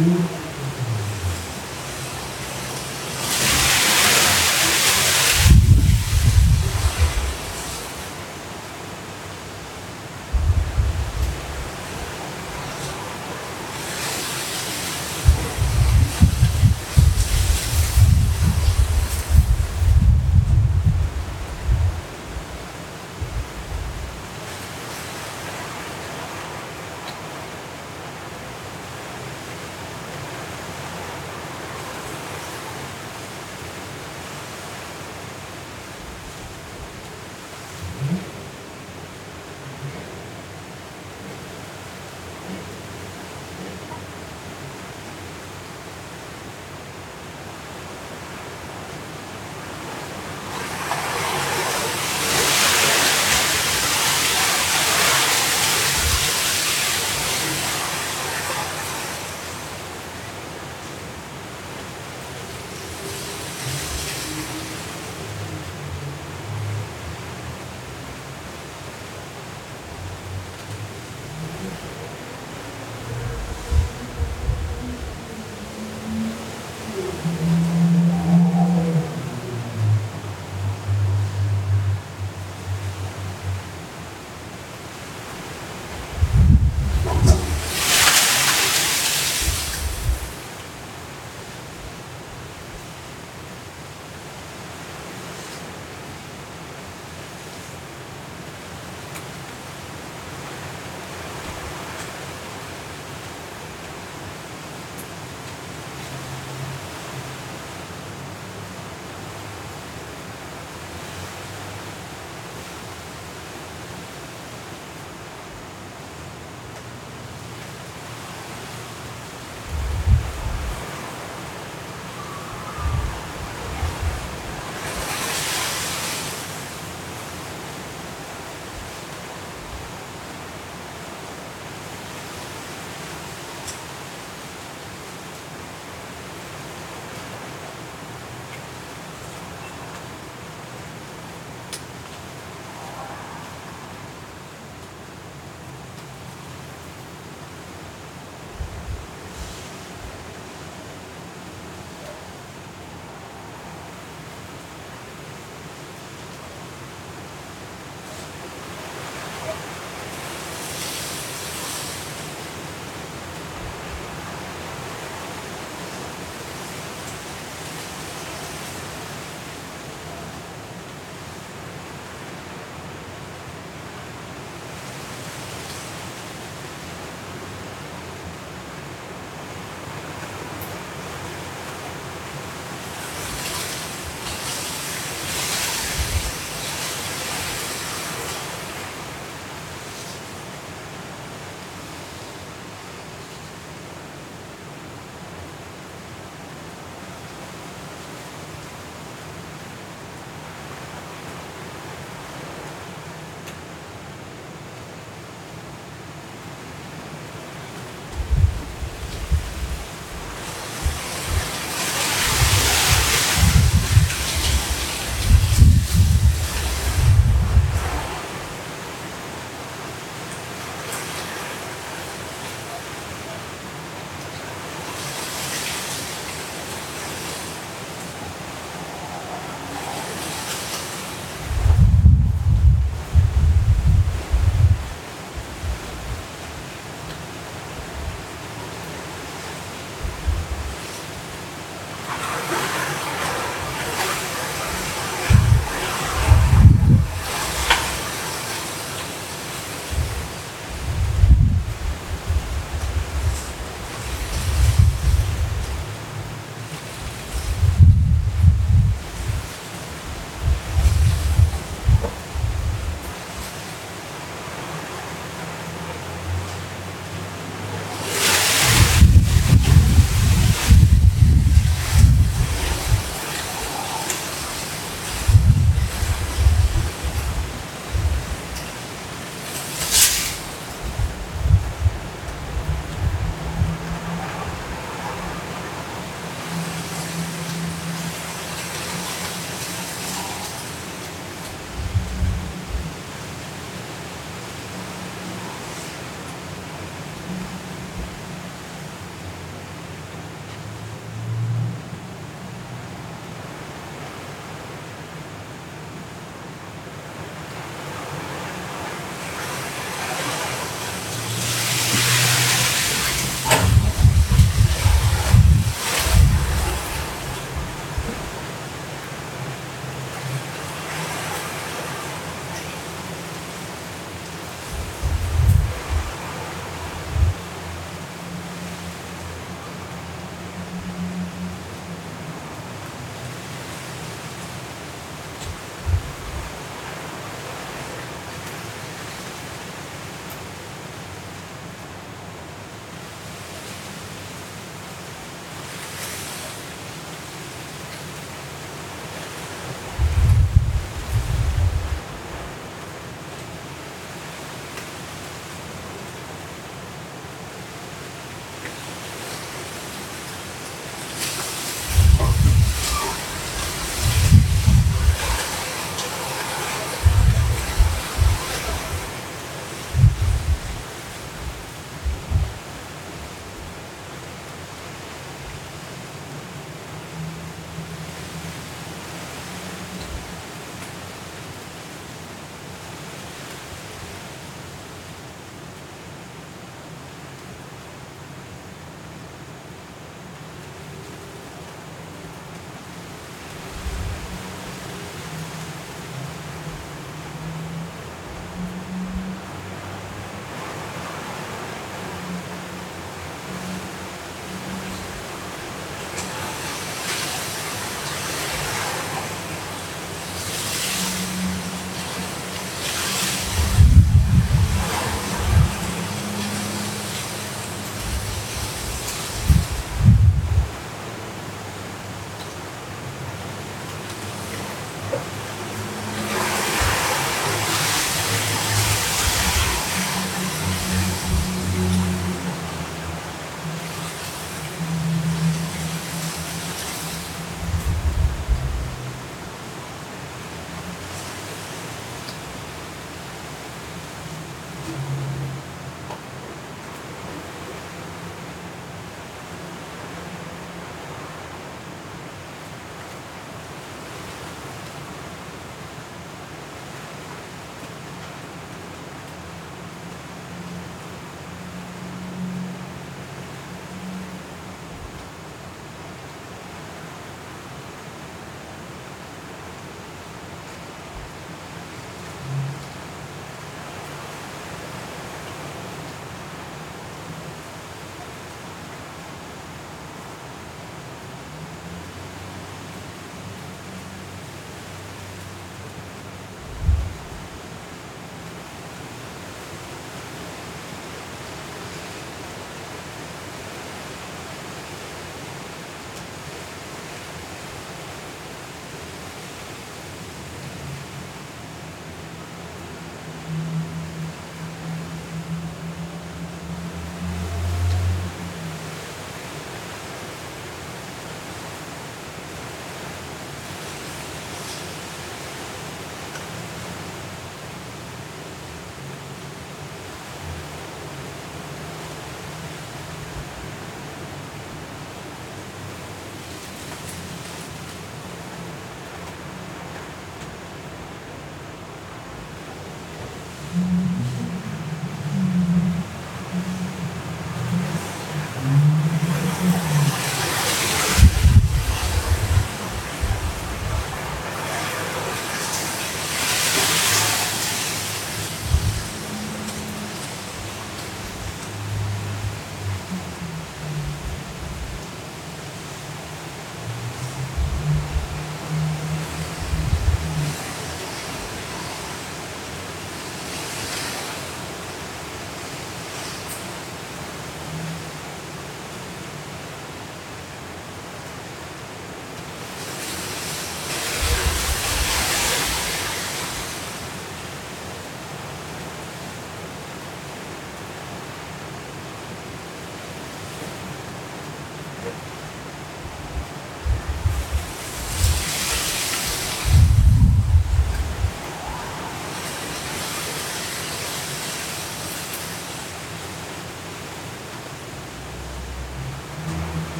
two